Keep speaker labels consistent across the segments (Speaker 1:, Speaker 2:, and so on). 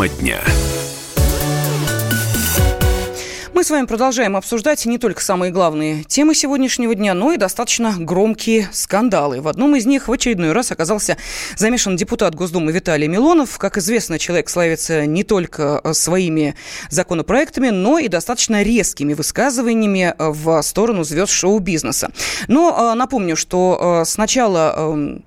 Speaker 1: Тема дня.
Speaker 2: Мы с вами продолжаем обсуждать не только самые главные темы сегодняшнего дня, но и достаточно громкие скандалы. В одном из них в очередной раз оказался замешан депутат Госдумы Виталий Милонов. Как известно, человек славится не только э, своими законопроектами, но и достаточно резкими высказываниями э, в сторону звезд шоу-бизнеса. Но э, напомню, что сначала эм,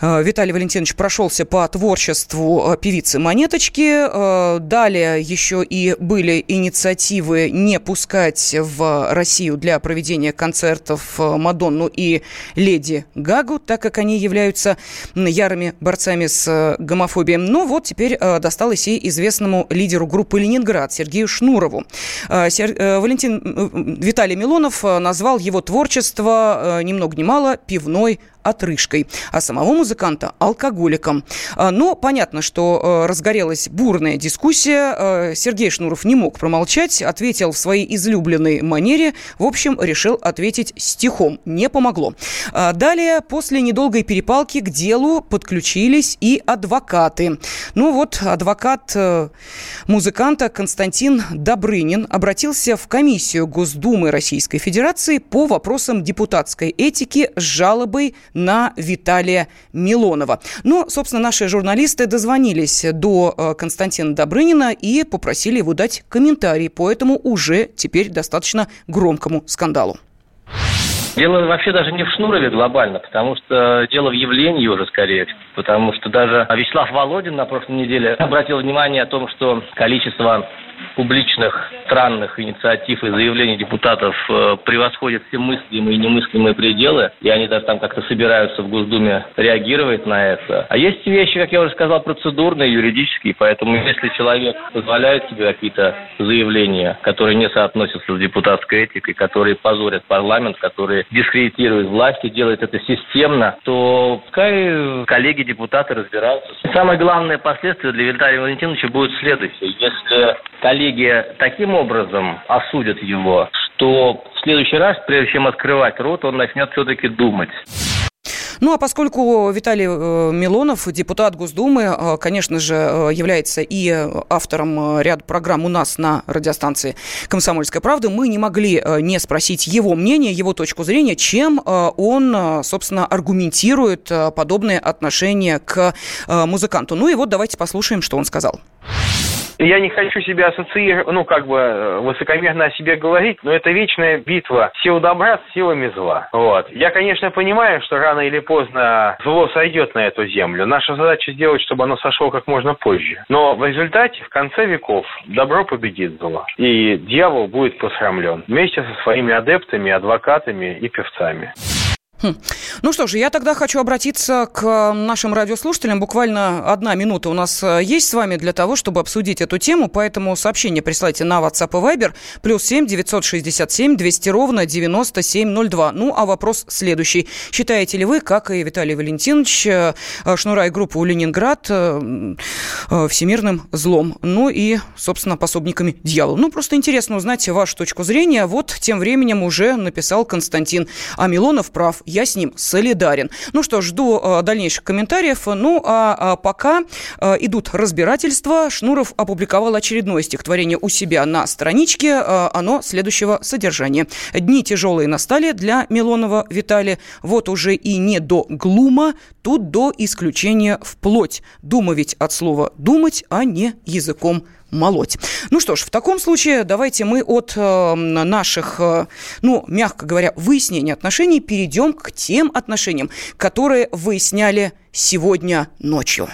Speaker 2: Виталий Валентинович прошелся по творчеству певицы Монеточки, далее еще и были инициативы не не пускать в Россию для проведения концертов э, Мадонну и Леди Гагу, так как они являются ярыми борцами с э, гомофобией. Но вот теперь э, досталось и известному лидеру группы «Ленинград» Сергею Шнурову. Валентин Виталий Милонов назвал его творчество ни много ни мало пивной отрыжкой, а самого музыканта – алкоголиком. А, но понятно, что э, разгорелась бурная дискуссия. Э, Сергей Шнуров не мог промолчать, ответил в своей излюбленной манере. В общем, решил ответить стихом. Не помогло. А, далее, после недолгой перепалки к делу подключились и адвокаты. Ну вот, адвокат э, музыканта Константин Добрынин обратился в комиссию Госдумы Российской Федерации по вопросам депутатской этики с жалобой на Виталия Милонова. Но, собственно, наши журналисты дозвонились до э, Константина Добрынина и попросили его дать комментарий по этому уже теперь достаточно громкому скандалу.
Speaker 3: Дело вообще даже не в Шнурове глобально, потому что дело в явлении уже скорее. Потому что даже Вячеслав Володин на прошлой неделе обратил внимание о том, что количество публичных странных инициатив и заявлений депутатов э, превосходят все мыслимые и немыслимые пределы, и они даже там как-то собираются в Госдуме реагировать на это. А есть вещи, как я уже сказал, процедурные, юридические, поэтому если человек позволяет себе какие-то заявления, которые не соотносятся с депутатской этикой, которые позорят парламент, которые дискредитируют власть и делают это системно, то пускай коллеги-депутаты разбираются. Самое главное последствие для Виталия Валентиновича будет следующее. Если коллеги таким образом осудят его, что в следующий раз, прежде чем открывать рот, он начнет все-таки думать.
Speaker 2: Ну а поскольку Виталий э, Милонов, депутат Госдумы, э, конечно же, э, является и автором ряда программ у нас на радиостанции «Комсомольская правда», мы не могли не спросить его мнение, его точку зрения, чем он, собственно, аргументирует подобное отношение к музыканту. Ну и вот давайте послушаем, что он сказал.
Speaker 4: Я не хочу себя ассоциировать, ну, как бы, э, высокомерно о себе говорить, но это вечная битва сил добра с силами зла. Вот. Я, конечно, понимаю, что рано или поздно зло сойдет на эту землю. Наша задача сделать, чтобы оно сошло как можно позже. Но в результате, в конце веков, добро победит зло. И дьявол будет посрамлен вместе со своими адептами, адвокатами и певцами.
Speaker 2: Хм. Ну что ж, я тогда хочу обратиться к нашим радиослушателям. Буквально одна минута у нас э, есть с вами для того, чтобы обсудить эту тему, поэтому сообщение присылайте на WhatsApp и Viber плюс 7 967 200 ровно 9702. Ну, а вопрос следующий. Считаете ли вы, как и Виталий Валентинович, э, Шнура и группу «Ленинград» э, всемирным злом? Ну и, собственно, пособниками дьявола. Ну, просто интересно узнать вашу точку зрения. Вот тем временем уже написал Константин. А Милонов прав я с ним солидарен. Ну что, жду э, дальнейших комментариев. Ну, а, а пока э, идут разбирательства. Шнуров опубликовал очередное стихотворение у себя на страничке. Э, оно следующего содержания. «Дни тяжелые настали для Милонова Виталия. Вот уже и не до глума, тут до исключения вплоть. Дума ведь от слова «думать», а не языком молоть. Ну что ж, в таком случае давайте мы от э, наших, э, ну, мягко говоря, выяснения отношений перейдем к тем отношениям, которые выясняли сегодня ночью.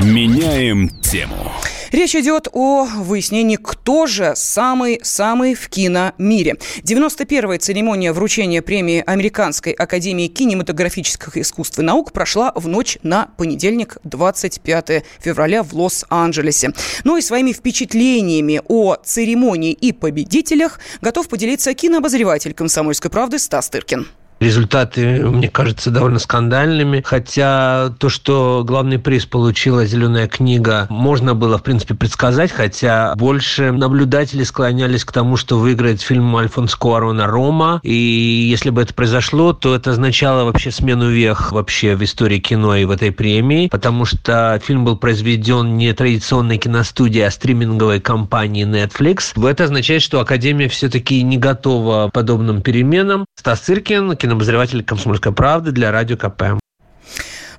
Speaker 1: Меняем тему.
Speaker 2: Речь идет о выяснении, кто же самый-самый в киномире. 91-я церемония вручения премии Американской академии кинематографических искусств и наук прошла в ночь на понедельник, 25 февраля в Лос-Анджелесе. Ну и своими впечатлениями о церемонии и победителях готов поделиться кинообозреватель «Комсомольской правды» Стас Тыркин.
Speaker 5: Результаты, мне кажется, довольно скандальными. Хотя то, что главный приз получила «Зеленая книга», можно было, в принципе, предсказать, хотя больше наблюдатели склонялись к тому, что выиграет фильм Альфонс Куарона «Рома». И если бы это произошло, то это означало вообще смену вех вообще в истории кино и в этой премии, потому что фильм был произведен не традиционной киностудией, а стриминговой компанией Netflix. Это означает, что Академия все-таки не готова к подобным переменам. Стас Циркин, кинообозреватель «Комсомольской правды» для Радио КП.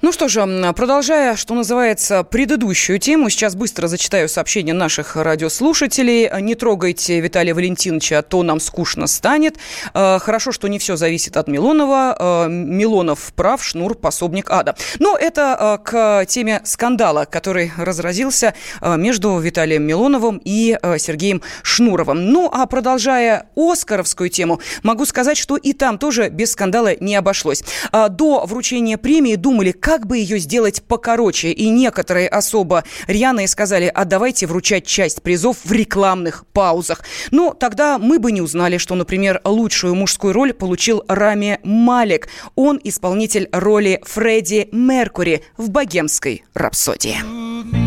Speaker 6: Ну что же, продолжая, что называется, предыдущую тему, сейчас быстро зачитаю сообщения наших радиослушателей. Не трогайте Виталия Валентиновича, а то нам скучно станет. Э, хорошо, что не все зависит от Милонова. Э, Милонов прав, Шнур пособник ада. Но это э, к теме скандала, который разразился между Виталием Милоновым и Сергеем Шнуровым. Ну, а продолжая Оскаровскую тему, могу сказать, что и там тоже без скандала не обошлось. До вручения премии думали, как как бы ее сделать покороче. И некоторые особо рьяные сказали, а давайте вручать часть призов в рекламных паузах. Но тогда мы бы не узнали, что, например, лучшую мужскую роль получил Рами Малик. Он исполнитель роли Фредди Меркури в «Богемской рапсодии».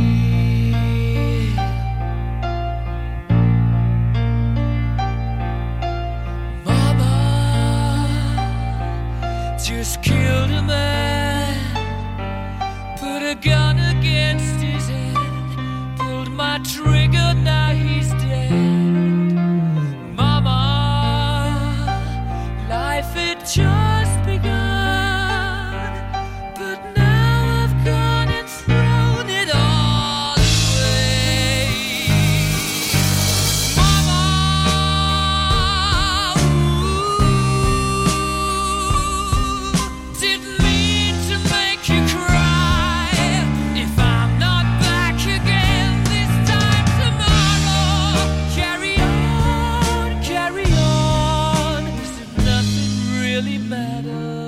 Speaker 6: shadow.